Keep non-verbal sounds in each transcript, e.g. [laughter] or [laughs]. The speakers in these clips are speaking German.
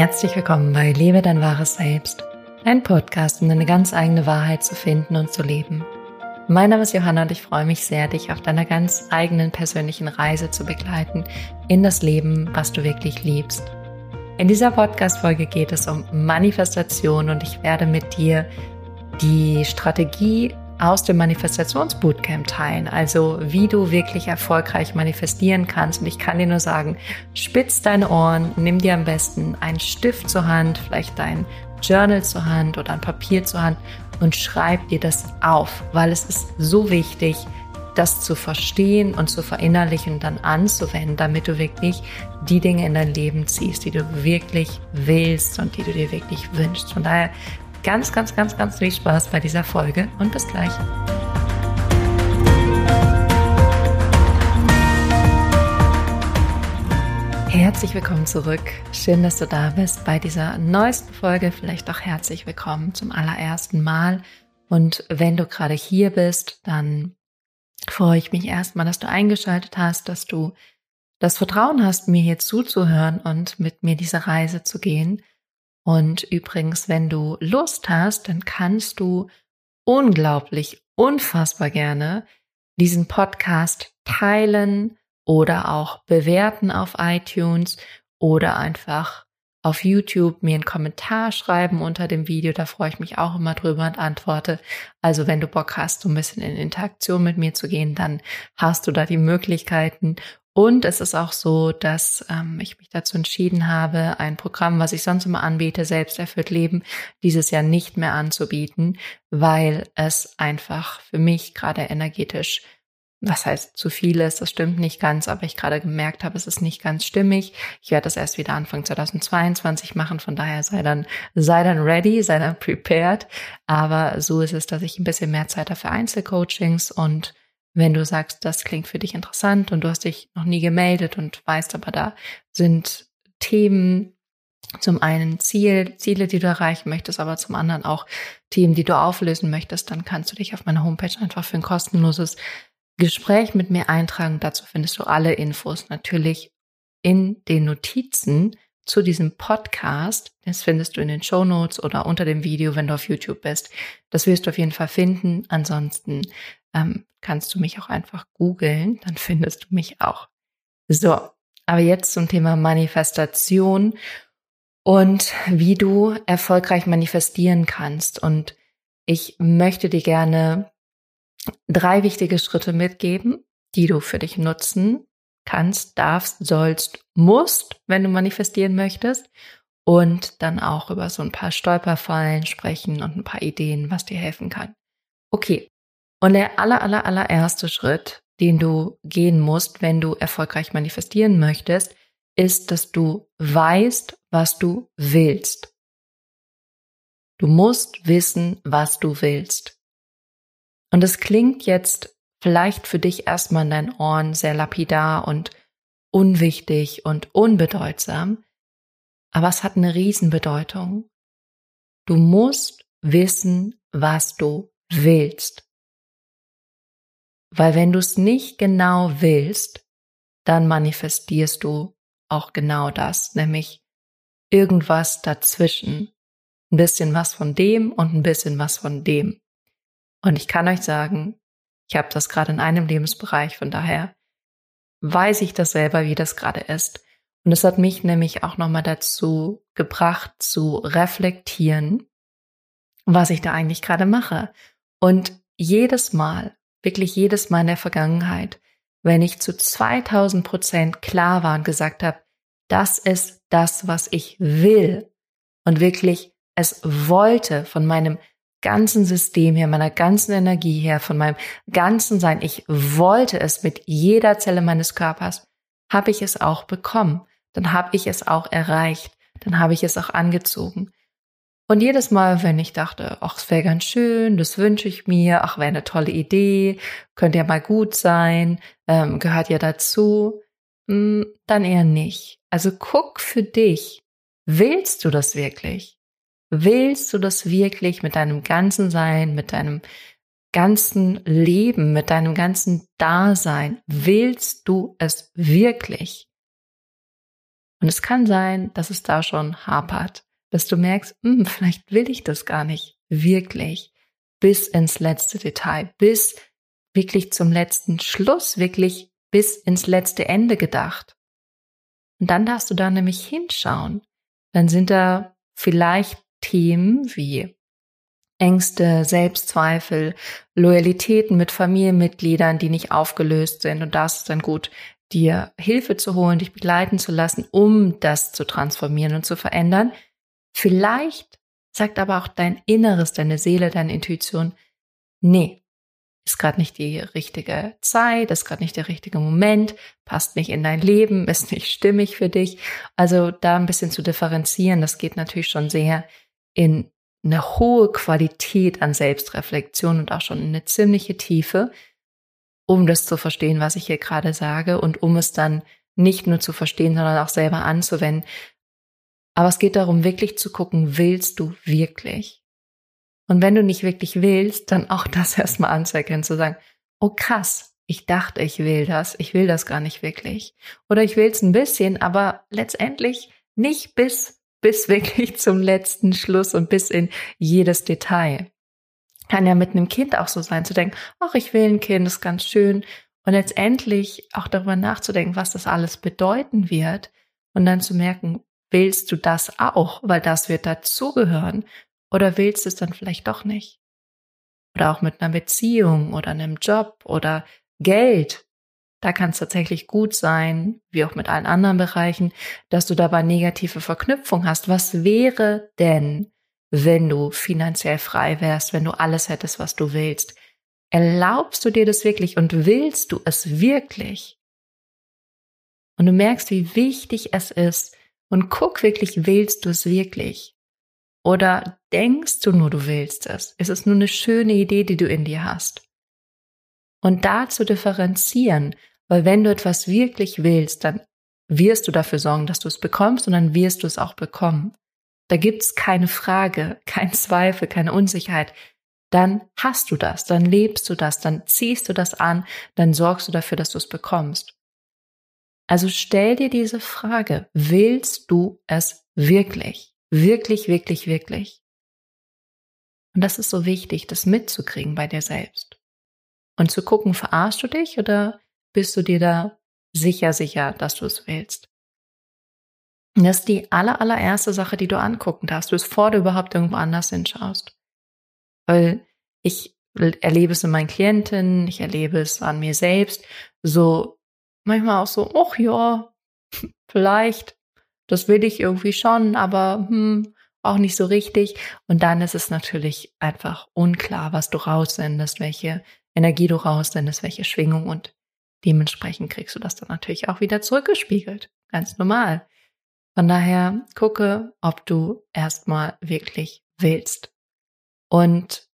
Herzlich willkommen bei Lebe dein wahres Selbst, ein Podcast, um deine ganz eigene Wahrheit zu finden und zu leben. Mein Name ist Johanna und ich freue mich sehr, dich auf deiner ganz eigenen persönlichen Reise zu begleiten in das Leben, was du wirklich liebst. In dieser Podcast-Folge geht es um Manifestation und ich werde mit dir die Strategie aus dem Manifestationsbootcamp teilen, also wie du wirklich erfolgreich manifestieren kannst. Und ich kann dir nur sagen, spitz deine Ohren, nimm dir am besten einen Stift zur Hand, vielleicht dein Journal zur Hand oder ein Papier zur Hand und schreib dir das auf, weil es ist so wichtig, das zu verstehen und zu verinnerlichen und dann anzuwenden, damit du wirklich die Dinge in dein Leben ziehst, die du wirklich willst und die du dir wirklich wünschst. Von daher ganz, ganz, ganz, ganz viel Spaß bei dieser Folge und bis gleich. Herzlich willkommen zurück. Schön, dass du da bist bei dieser neuesten Folge. Vielleicht auch herzlich willkommen zum allerersten Mal. Und wenn du gerade hier bist, dann freue ich mich erstmal, dass du eingeschaltet hast, dass du das Vertrauen hast, mir hier zuzuhören und mit mir diese Reise zu gehen. Und übrigens, wenn du Lust hast, dann kannst du unglaublich, unfassbar gerne diesen Podcast teilen oder auch bewerten auf iTunes oder einfach auf YouTube mir einen Kommentar schreiben unter dem Video. Da freue ich mich auch immer drüber und antworte. Also wenn du Bock hast, so ein bisschen in Interaktion mit mir zu gehen, dann hast du da die Möglichkeiten. Und es ist auch so, dass ähm, ich mich dazu entschieden habe, ein Programm, was ich sonst immer anbiete, Selbsterfüllt Leben, dieses Jahr nicht mehr anzubieten, weil es einfach für mich gerade energetisch, was heißt zu viel ist, das stimmt nicht ganz, aber ich gerade gemerkt habe, es ist nicht ganz stimmig. Ich werde das erst wieder Anfang 2022 machen, von daher sei dann, sei dann ready, sei dann prepared. Aber so ist es, dass ich ein bisschen mehr Zeit habe für Einzelcoachings und wenn du sagst, das klingt für dich interessant und du hast dich noch nie gemeldet und weißt aber, da sind Themen, zum einen Ziel, Ziele, die du erreichen möchtest, aber zum anderen auch Themen, die du auflösen möchtest, dann kannst du dich auf meiner Homepage einfach für ein kostenloses Gespräch mit mir eintragen. Dazu findest du alle Infos natürlich in den Notizen zu diesem Podcast. Das findest du in den Show Notes oder unter dem Video, wenn du auf YouTube bist. Das wirst du auf jeden Fall finden. Ansonsten ähm, kannst du mich auch einfach googeln, dann findest du mich auch. So, aber jetzt zum Thema Manifestation und wie du erfolgreich manifestieren kannst. Und ich möchte dir gerne drei wichtige Schritte mitgeben, die du für dich nutzen kannst, darfst, sollst, musst, wenn du manifestieren möchtest. Und dann auch über so ein paar Stolperfallen sprechen und ein paar Ideen, was dir helfen kann. Okay, und der aller, aller, allererste Schritt, den du gehen musst, wenn du erfolgreich manifestieren möchtest, ist, dass du weißt, was du willst. Du musst wissen, was du willst. Und es klingt jetzt vielleicht für dich erstmal in deinen Ohren sehr lapidar und unwichtig und unbedeutsam, aber es hat eine Riesenbedeutung. Du musst wissen, was du willst. Weil wenn du es nicht genau willst, dann manifestierst du auch genau das, nämlich irgendwas dazwischen. Ein bisschen was von dem und ein bisschen was von dem. Und ich kann euch sagen, ich habe das gerade in einem Lebensbereich, von daher weiß ich das selber, wie das gerade ist. Und es hat mich nämlich auch nochmal dazu gebracht, zu reflektieren, was ich da eigentlich gerade mache. Und jedes Mal, wirklich jedes Mal in der Vergangenheit, wenn ich zu 2000 Prozent klar war und gesagt habe, das ist das, was ich will und wirklich es wollte von meinem ganzen System her, meiner ganzen Energie her, von meinem ganzen Sein, ich wollte es mit jeder Zelle meines Körpers, habe ich es auch bekommen, dann habe ich es auch erreicht, dann habe ich es auch angezogen. Und jedes Mal, wenn ich dachte, ach, es wäre ganz schön, das wünsche ich mir, ach, wäre eine tolle Idee, könnte ja mal gut sein, ähm, gehört ja dazu, mh, hm, dann eher nicht. Also guck für dich, willst du das wirklich? Willst du das wirklich mit deinem ganzen Sein, mit deinem ganzen Leben, mit deinem ganzen Dasein? Willst du es wirklich? Und es kann sein, dass es da schon hapert, dass du merkst, hm, vielleicht will ich das gar nicht wirklich bis ins letzte Detail, bis wirklich zum letzten Schluss, wirklich bis ins letzte Ende gedacht. Und dann darfst du da nämlich hinschauen. Dann sind da vielleicht Themen wie Ängste, Selbstzweifel, Loyalitäten mit Familienmitgliedern, die nicht aufgelöst sind. Und da ist es dann gut, dir Hilfe zu holen, dich begleiten zu lassen, um das zu transformieren und zu verändern. Vielleicht sagt aber auch dein Inneres, deine Seele, deine Intuition, nee, ist gerade nicht die richtige Zeit, ist gerade nicht der richtige Moment, passt nicht in dein Leben, ist nicht stimmig für dich. Also da ein bisschen zu differenzieren, das geht natürlich schon sehr in eine hohe Qualität an Selbstreflexion und auch schon in eine ziemliche Tiefe, um das zu verstehen, was ich hier gerade sage und um es dann nicht nur zu verstehen, sondern auch selber anzuwenden. Aber es geht darum, wirklich zu gucken, willst du wirklich? Und wenn du nicht wirklich willst, dann auch das [laughs] erstmal anzuerkennen, zu sagen, oh krass, ich dachte, ich will das, ich will das gar nicht wirklich. Oder ich will es ein bisschen, aber letztendlich nicht bis, bis [laughs] wirklich zum letzten Schluss und bis in jedes Detail. Kann ja mit einem Kind auch so sein, zu denken, ach, ich will ein Kind, ist ganz schön. Und letztendlich auch darüber nachzudenken, was das alles bedeuten wird. Und dann zu merken, willst du das auch, weil das wird dazugehören. Oder willst du es dann vielleicht doch nicht? Oder auch mit einer Beziehung oder einem Job oder Geld. Da kann es tatsächlich gut sein, wie auch mit allen anderen Bereichen, dass du dabei negative Verknüpfung hast. Was wäre denn, wenn du finanziell frei wärst, wenn du alles hättest, was du willst? Erlaubst du dir das wirklich und willst du es wirklich? Und du merkst, wie wichtig es ist und guck wirklich, willst du es wirklich? Oder denkst du nur, du willst es? Ist es nur eine schöne Idee, die du in dir hast? Und da zu differenzieren, weil wenn du etwas wirklich willst, dann wirst du dafür sorgen, dass du es bekommst und dann wirst du es auch bekommen. Da gibt's keine Frage, [laughs] kein Zweifel, keine Unsicherheit. Dann hast du das, dann lebst du das, dann ziehst du das an, dann sorgst du dafür, dass du es bekommst. Also stell dir diese Frage, willst du es wirklich? Wirklich, wirklich, wirklich. Und das ist so wichtig, das mitzukriegen bei dir selbst. Und zu gucken, verarschst du dich oder bist du dir da sicher, sicher, dass du es willst? Und das ist die aller, allererste Sache, die du angucken darfst, bevor du überhaupt irgendwo anders hinschaust. Weil ich erlebe es in meinen Klienten, ich erlebe es an mir selbst, so manchmal auch so, ach ja, vielleicht das will ich irgendwie schon, aber hm, auch nicht so richtig. Und dann ist es natürlich einfach unklar, was du raussendest, welche Energie du raussendest, welche Schwingung und dementsprechend kriegst du das dann natürlich auch wieder zurückgespiegelt. Ganz normal. Von daher gucke, ob du erstmal wirklich willst. Und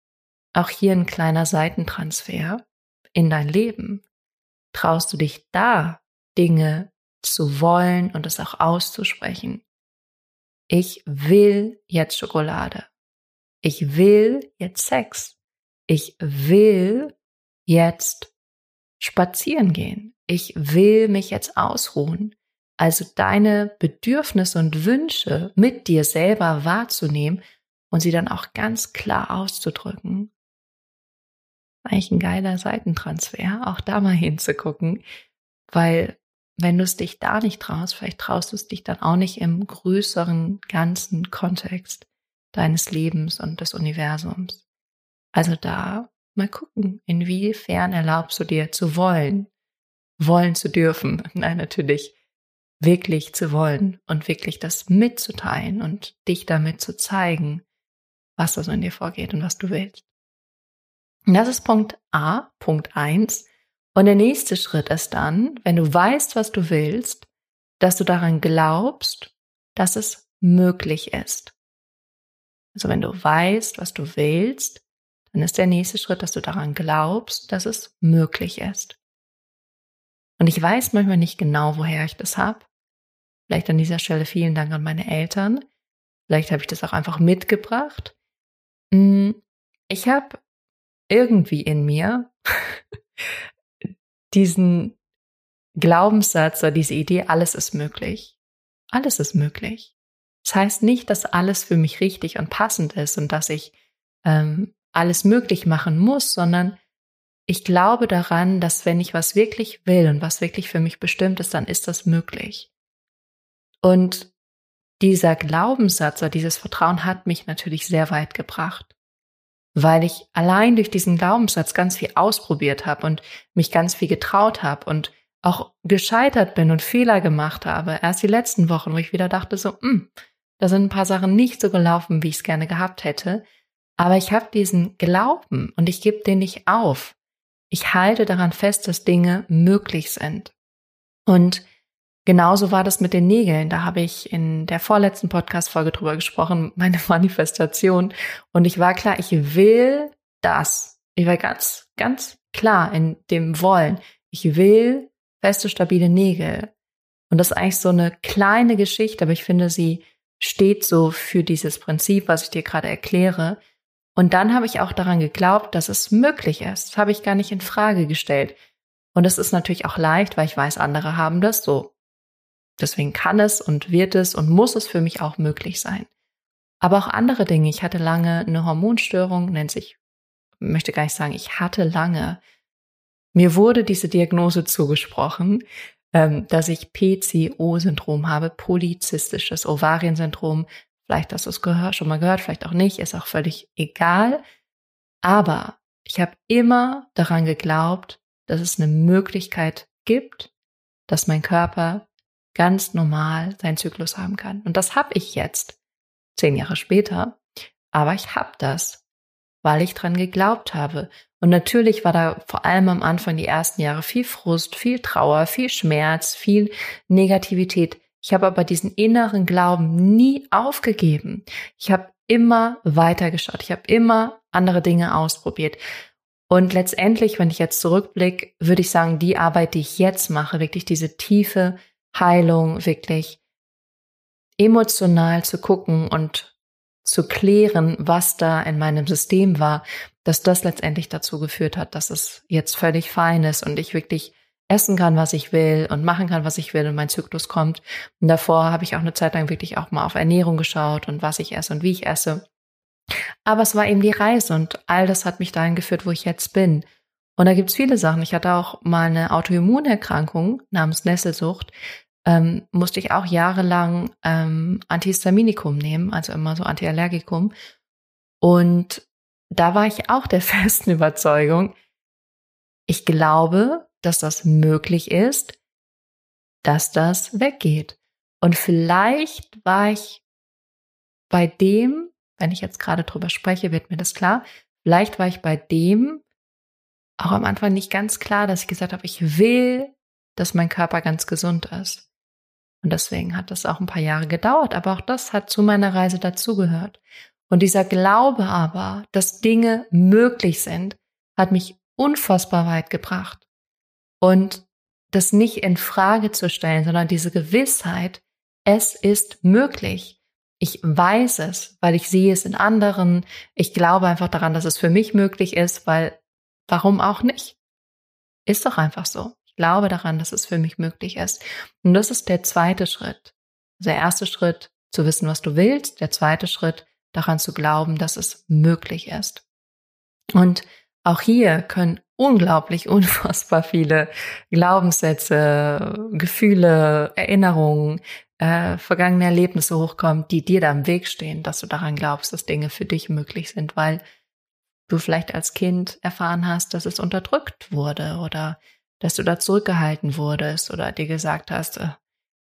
auch hier ein kleiner Seitentransfer in dein Leben. Traust du dich da, Dinge zu wollen und es auch auszusprechen. Ich will jetzt Schokolade. Ich will jetzt Sex. Ich will jetzt spazieren gehen. Ich will mich jetzt ausruhen. Also deine Bedürfnisse und Wünsche mit dir selber wahrzunehmen und sie dann auch ganz klar auszudrücken. Eigentlich ein geiler Seitentransfer, auch da mal hinzugucken, weil wenn du es dich da nicht traust, vielleicht traust du es dich dann auch nicht im größeren ganzen Kontext deines Lebens und des Universums. Also da mal gucken, inwiefern erlaubst du dir zu wollen, wollen zu dürfen. [laughs] Nein, natürlich wirklich zu wollen und wirklich das mitzuteilen und dich damit zu zeigen, was da so in dir vorgeht und was du willst. Und das ist Punkt A, Punkt eins und der nächste Schritt ist dann, wenn du weißt, was du willst, dass du daran glaubst, dass es möglich ist. Also wenn du weißt, was du willst, dann ist der nächste Schritt, dass du daran glaubst, dass es möglich ist. Und ich weiß manchmal nicht genau, woher ich das habe. Vielleicht an dieser Stelle vielen Dank an meine Eltern. Vielleicht habe ich das auch einfach mitgebracht. Hm, ich habe irgendwie in mir [laughs] diesen Glaubenssatz oder diese Idee, alles ist möglich. alles ist möglich. Das heißt nicht, dass alles für mich richtig und passend ist und dass ich ähm, alles möglich machen muss, sondern ich glaube daran, dass wenn ich was wirklich will und was wirklich für mich bestimmt ist, dann ist das möglich. Und dieser Glaubenssatz oder dieses Vertrauen hat mich natürlich sehr weit gebracht, weil ich allein durch diesen Glaubenssatz ganz viel ausprobiert habe und mich ganz viel getraut habe und auch gescheitert bin und Fehler gemacht habe. Erst die letzten Wochen, wo ich wieder dachte so, hm, da sind ein paar Sachen nicht so gelaufen, wie ich es gerne gehabt hätte. Aber ich habe diesen Glauben und ich gebe den nicht auf. Ich halte daran fest, dass Dinge möglich sind. Und genauso war das mit den Nägeln. Da habe ich in der vorletzten Podcast-Folge drüber gesprochen, [laughs] meine Manifestation. Und ich war klar, ich will das. Ich war ganz, ganz klar in dem Wollen. Ich will feste, stabile Nägel. Und das ist eigentlich so eine kleine Geschichte, aber ich finde, sie steht so für dieses Prinzip, was ich dir gerade erkläre. Und dann habe ich auch daran geglaubt, dass es möglich ist. Das habe ich gar nicht in Frage gestellt. Und es ist natürlich auch leicht, weil ich weiß, andere haben das so. Deswegen kann es und wird es und muss es für mich auch möglich sein. Aber auch andere Dinge. Ich hatte lange eine Hormonstörung, nennt sich, möchte gar nicht sagen, ich hatte lange. Mir wurde diese Diagnose zugesprochen, ähm, dass ich PCO-Syndrom habe, polyzystisches Ovariensyndrom. Vielleicht hast du es schon mal gehört, vielleicht auch nicht, ist auch völlig egal. Aber ich habe immer daran geglaubt, dass es eine Möglichkeit gibt, dass mein Körper ganz normal seinen Zyklus haben kann. Und das habe ich jetzt, zehn Jahre später. Aber ich habe das, weil ich dran geglaubt habe. Und natürlich war da vor allem am Anfang die ersten Jahre viel Frust, viel Trauer, viel Schmerz, viel Negativität. Ich habe aber diesen inneren Glauben nie aufgegeben. Ich habe immer weitergeschaut. Ich habe immer andere Dinge ausprobiert. Und letztendlich, wenn ich jetzt zurückblicke, würde ich sagen, die Arbeit, die ich jetzt mache, wirklich diese tiefe Heilung, wirklich emotional zu gucken und zu klären, was da in meinem System war, dass das letztendlich dazu geführt hat, dass es jetzt völlig fein ist und ich wirklich essen kann, was ich will und machen kann, was ich will und mein Zyklus kommt. Und davor habe ich auch eine Zeit lang wirklich auch mal auf Ernährung geschaut und was ich esse und wie ich esse. Aber es war eben die Reise und all das hat mich dahin geführt, wo ich jetzt bin. Und da gibt's viele Sachen. Ich hatte auch mal eine Autoimmunerkrankung namens Nesselsucht. Ähm, musste ich auch jahrelang ähm, Antihistaminikum nehmen, also immer so Antiallergikum. Und da war ich auch der [laughs] festen Überzeugung, ich glaube, dass das möglich ist, dass das weggeht. Und vielleicht war ich bei dem, wenn ich jetzt gerade drüber spreche, wird mir das klar, vielleicht war ich bei dem auch am Anfang nicht ganz klar, dass ich gesagt habe, ich will, dass mein Körper ganz gesund ist. Und deswegen hat das auch ein paar Jahre gedauert, aber auch das hat zu meiner Reise dazugehört. Und dieser Glaube aber, dass Dinge möglich sind, hat mich unfassbar weit gebracht. Und das nicht in Frage zu stellen, sondern diese Gewissheit, es ist möglich. Ich weiß es, weil ich sehe es in anderen. Ich glaube einfach daran, dass es für mich möglich ist, weil warum auch nicht? Ist doch einfach so. Ich glaube daran, dass es für mich möglich ist. Und das ist der zweite Schritt. Der erste Schritt, zu wissen, was du willst. Der zweite Schritt, daran zu glauben, dass es möglich ist. Und auch hier können unglaublich [laughs] unfassbar viele Glaubenssätze, Gefühle, Erinnerungen, äh, vergangene Erlebnisse hochkommen, die dir da im Weg stehen, dass du daran glaubst, dass Dinge für dich möglich sind, weil du vielleicht als Kind erfahren hast, dass es unterdrückt wurde oder dass du da zurückgehalten wurdest oder dir gesagt hast, äh,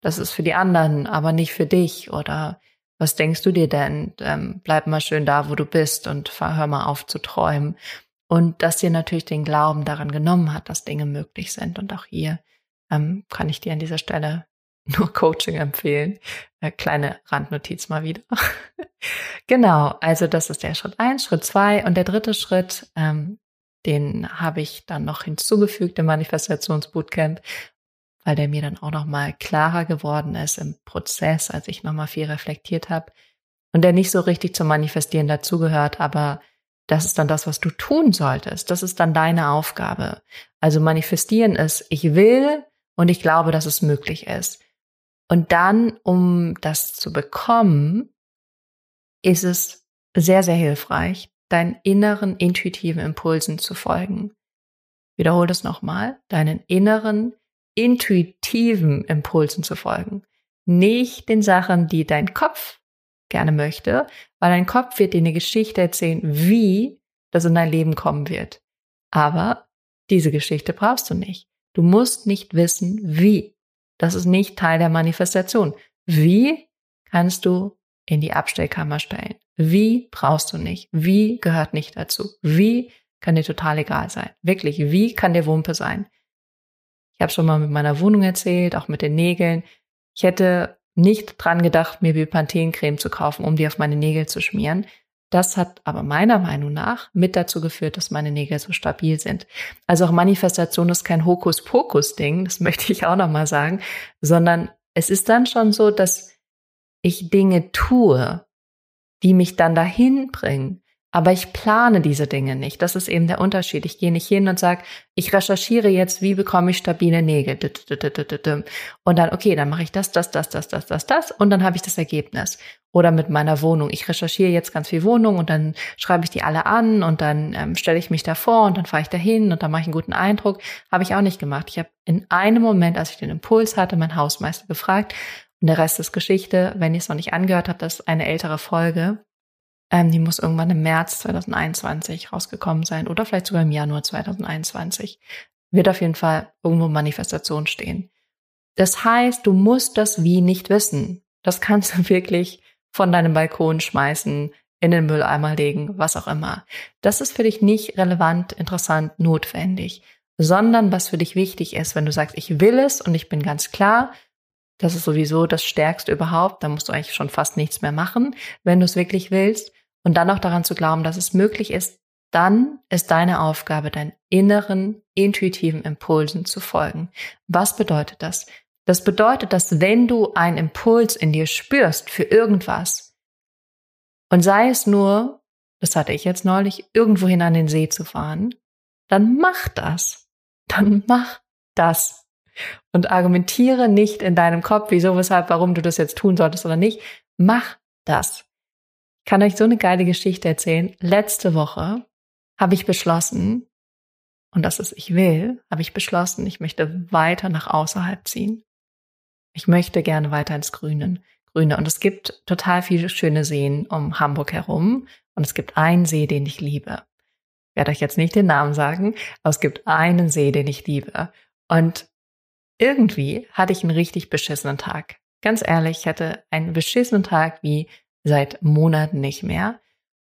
das ist für die anderen, aber nicht für dich oder was denkst du dir denn? Ähm, bleib mal schön da, wo du bist und hör mal auf zu träumen. Und dass dir natürlich den Glauben daran genommen hat, dass Dinge möglich sind. Und auch hier ähm, kann ich dir an dieser Stelle [laughs] nur Coaching empfehlen. Äh, kleine Randnotiz mal wieder. [laughs] genau, also das ist der Schritt eins, Schritt zwei und der dritte Schritt, ähm, den habe ich dann noch hinzugefügt im Manifestationsbootcamp, weil der mir dann auch noch mal klarer geworden ist im Prozess, als ich noch mal viel reflektiert habe und der nicht so richtig zum Manifestieren dazugehört, aber das ist dann das, was du tun solltest. Das ist dann deine Aufgabe. Also manifestieren ist, ich will und ich glaube, dass es möglich ist. Und dann, um das zu bekommen, ist es sehr, sehr hilfreich, deinen inneren intuitiven Impulsen zu folgen. Wiederhole das nochmal, deinen inneren intuitiven Impulsen zu folgen. Nicht den Sachen, die dein Kopf gerne möchte, weil dein Kopf wird dir eine Geschichte erzählen, wie das in dein Leben kommen wird. Aber diese Geschichte brauchst du nicht. Du musst nicht wissen, wie. Das ist nicht Teil der Manifestation. Wie kannst du in die Abstellkammer stellen? Wie brauchst du nicht? Wie gehört nicht dazu? Wie kann dir total egal sein? Wirklich, wie kann dir Wumpe sein? Ich habe schon mal mit meiner Wohnung erzählt, auch mit den Nägeln. Ich hätte nicht dran gedacht, mir Bepanthen-Creme zu kaufen, um die auf meine Nägel zu schmieren. Das hat aber meiner Meinung nach mit dazu geführt, dass meine Nägel so stabil sind. Also auch Manifestation ist kein Hokuspokus-Ding, das [laughs] möchte ich auch nochmal sagen, sondern es ist dann schon so, dass ich Dinge tue, die mich dann dahin bringen, aber ich plane diese Dinge nicht. Das ist eben der Unterschied. Ich gehe nicht hin und sage, ich recherchiere jetzt, wie bekomme ich stabile Nägel. Und dann, okay, dann mache ich das, das, das, das, das, das, das und dann habe ich das Ergebnis. Oder mit meiner Wohnung. Ich recherchiere jetzt ganz viel Wohnung und dann schreibe ich die alle an und dann ähm, stelle ich mich davor und dann fahre ich dahin und dann mache ich einen guten Eindruck. Habe ich auch nicht gemacht. Ich habe in einem Moment, als ich den Impuls hatte, meinen Hausmeister gefragt und der Rest ist Geschichte. Wenn ihr es noch nicht angehört habt, das ist eine ältere Folge. Ähm, die muss irgendwann im März 2021 rausgekommen sein oder vielleicht sogar im Januar 2021. Wird auf jeden Fall irgendwo Manifestation stehen. Das heißt, du musst das Wie nicht wissen. Das kannst du [laughs] wirklich von deinem Balkon schmeißen, in den Mülleimer legen, was auch immer. Das ist für dich nicht relevant, interessant, notwendig, sondern was für dich wichtig ist, wenn du sagst, ich will es und ich bin ganz klar, das ist sowieso das Stärkste überhaupt, da musst du eigentlich schon fast nichts mehr machen, wenn du es wirklich willst und dann auch daran zu glauben, dass es möglich ist, dann ist deine Aufgabe, deinen inneren, intuitiven Impulsen zu folgen. Was bedeutet das? Das bedeutet, dass wenn du einen Impuls in dir spürst für irgendwas, und sei es nur, das hatte ich jetzt neulich, irgendwohin an den See zu fahren, dann mach das. Dann mach das. Und argumentiere nicht in deinem Kopf, wieso, weshalb, warum du das jetzt tun solltest oder nicht. Mach das. Ich kann euch so eine geile Geschichte erzählen. Letzte Woche habe ich beschlossen, und das ist, ich will, habe ich beschlossen, ich möchte weiter nach außerhalb ziehen. Ich möchte gerne weiter ins Grüne. Grüne. Und es gibt total viele schöne Seen um Hamburg herum. Und es gibt einen See, den ich liebe. Ich werde euch jetzt nicht den Namen sagen, aber es gibt einen See, den ich liebe. Und irgendwie hatte ich einen richtig beschissenen Tag. Ganz ehrlich, ich hatte einen beschissenen Tag wie seit Monaten nicht mehr.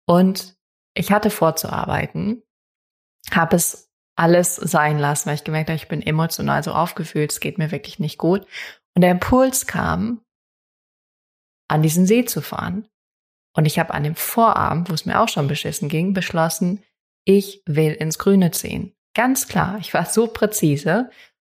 Und ich hatte vorzuarbeiten, habe es alles sein lassen, weil ich gemerkt habe, ich bin emotional so aufgefühlt, es geht mir wirklich nicht gut. Und der Impuls kam, an diesen See zu fahren. Und ich habe an dem Vorabend, wo es mir auch schon beschissen ging, beschlossen, ich will ins Grüne ziehen. Ganz klar, ich war so präzise.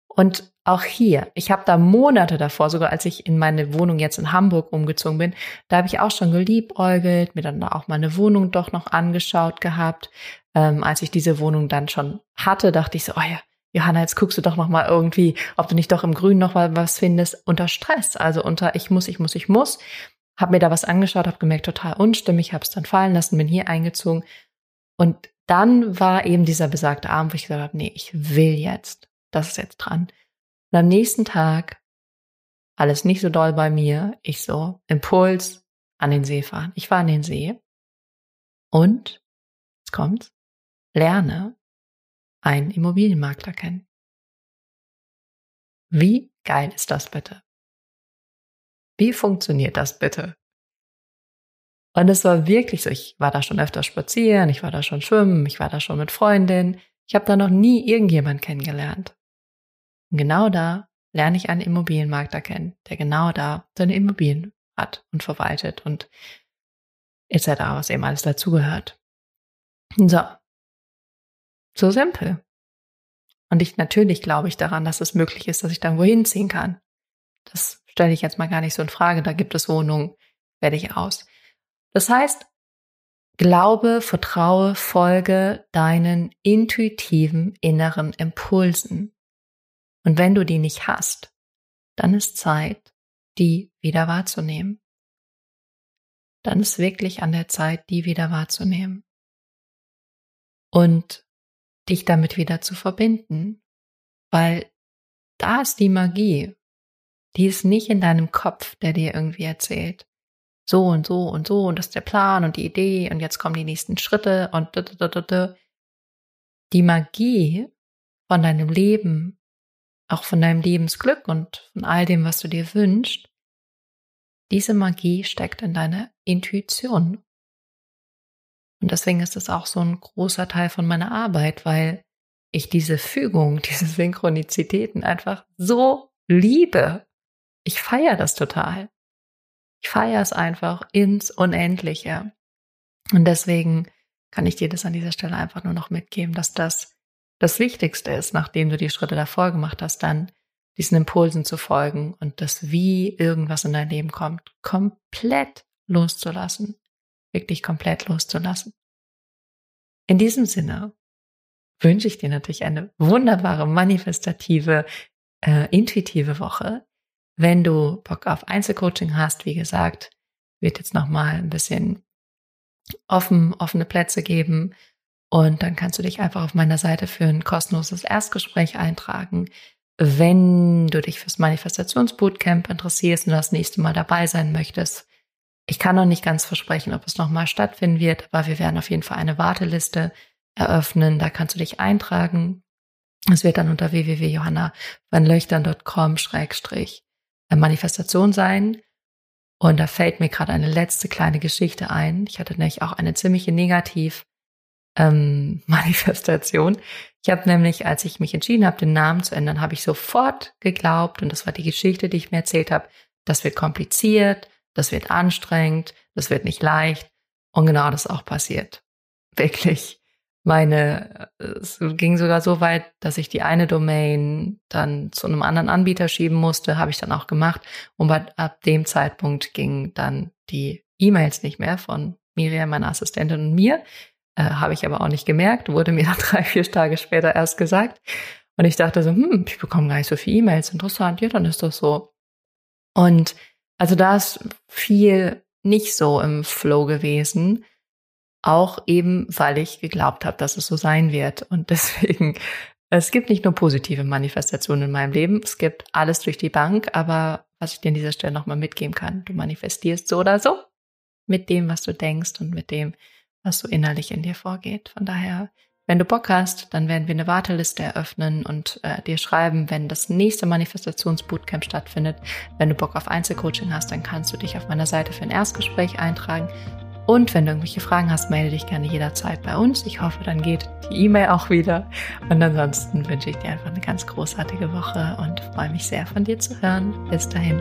Und auch hier, ich habe da Monate davor, sogar als ich in meine Wohnung jetzt in Hamburg umgezogen bin, da habe ich auch schon geliebäugelt, mir dann auch meine Wohnung doch noch angeschaut gehabt. Ähm, als ich diese Wohnung dann schon hatte, dachte ich so, oh ja, Johanna, jetzt guckst du doch noch mal irgendwie, ob du nicht doch im Grün noch mal was findest, unter Stress, also unter ich muss, ich muss, ich muss. Hab mir da was angeschaut, habe gemerkt, total unstimmig, habe es dann fallen lassen, bin hier eingezogen. Und dann war eben dieser besagte Abend, wo ich gesagt habe, nee, ich will jetzt, das ist jetzt dran. Und am nächsten Tag, alles nicht so doll bei mir, ich so, Impuls, an den See fahren. Ich war an den See und, jetzt kommt's, lerne einen Immobilienmakler kennen. Wie geil ist das bitte? Wie funktioniert das bitte? Und es war wirklich so, ich war da schon öfter spazieren, ich war da schon schwimmen, ich war da schon mit Freundinnen. Ich habe da noch nie irgendjemand kennengelernt. Und genau da lerne ich einen Immobilienmakler kennen, der genau da seine Immobilien hat und verwaltet und etc., was eben alles dazugehört. So. So simpel. Und ich natürlich glaube ich daran, dass es möglich ist, dass ich dann wohin ziehen kann. Das stelle ich jetzt mal gar nicht so in Frage. Da gibt es Wohnungen, werde ich aus. Das heißt, glaube, vertraue, folge deinen intuitiven inneren Impulsen. Und wenn du die nicht hast, dann ist Zeit, die wieder wahrzunehmen. Dann ist wirklich an der Zeit, die wieder wahrzunehmen. Und dich damit wieder zu verbinden, weil da ist die Magie. Die ist nicht in deinem Kopf, der dir irgendwie erzählt. So und so und so und das ist der Plan und die Idee und jetzt kommen die nächsten Schritte und da, da, da, da. die Magie von deinem Leben, auch von deinem Lebensglück und von all dem, was du dir wünschst, diese Magie steckt in deiner Intuition. Und deswegen ist es auch so ein großer Teil von meiner Arbeit, weil ich diese Fügung, [laughs] diese Synchronizitäten einfach so liebe. Ich feiere das total. Ich feiere es einfach ins Unendliche. Und deswegen kann ich dir das an dieser Stelle einfach nur noch mitgeben, dass das das Wichtigste ist, nachdem du die Schritte davor gemacht hast, dann diesen Impulsen zu folgen und das, wie irgendwas in dein Leben kommt, komplett loszulassen. Wirklich komplett loszulassen. In diesem Sinne wünsche ich dir natürlich eine wunderbare, manifestative, äh, intuitive Woche. Wenn du Bock auf Einzelcoaching hast, wie gesagt, wird jetzt nochmal ein bisschen offen, offene Plätze geben. Und dann kannst du dich einfach auf meiner Seite für ein kostenloses Erstgespräch eintragen. Wenn du dich fürs Manifestationsbootcamp interessierst und das nächste Mal dabei sein möchtest, ich kann noch nicht ganz versprechen, ob es nochmal stattfinden wird, aber wir werden auf jeden Fall eine Warteliste eröffnen. Da kannst du dich eintragen. Es wird dann unter www.johannavanlöchtern.com schrägstrich äh, Manifestation sein. Und da fällt mir gerade eine letzte kleine Geschichte ein. Ich hatte nämlich auch eine ziemliche Negativ ähm, [laughs] Manifestation. Ich habe nämlich, als ich mich entschieden habe, den Namen zu ändern, habe ich sofort geglaubt, und das war die Geschichte, die ich mir erzählt habe, das wird kompliziert, das wird anstrengend, das wird nicht leicht. Und genau das auch passiert. Wirklich meine, es ging sogar so weit, dass ich die eine Domain dann zu einem anderen Anbieter schieben musste, habe ich dann auch gemacht. Und ab dem Zeitpunkt gingen dann die E-Mails nicht mehr von Miriam, meiner Assistentin und mir. Äh, habe ich aber auch nicht gemerkt, wurde mir [laughs] dann drei, vier Tage später erst gesagt. Und ich dachte so, hm, ich bekomme gar nicht so viele E-Mails. Interessant, ja, dann ist das so. Und also da ist viel nicht so im Flow gewesen. Auch eben, weil ich geglaubt habe, dass es so sein wird. Und [laughs] deswegen, es gibt nicht nur positive Manifestationen in meinem Leben, es gibt alles durch die Bank, aber was ich dir an dieser Stelle nochmal mitgeben kann, du manifestierst so oder so mit dem, was du denkst und mit dem, was so innerlich in dir vorgeht. Von daher, wenn du Bock hast, dann werden wir eine Warteliste eröffnen und äh, dir schreiben, wenn das nächste Manifestationsbootcamp stattfindet. Wenn du Bock auf Einzelcoaching hast, dann kannst du dich auf meiner Seite für ein Erstgespräch eintragen. Und wenn du irgendwelche Fragen hast, melde dich gerne jederzeit bei uns. Ich hoffe, dann geht die E-Mail auch wieder. Und ansonsten wünsche ich dir einfach eine ganz großartige Woche und freue mich sehr von dir zu hören. Bis dahin.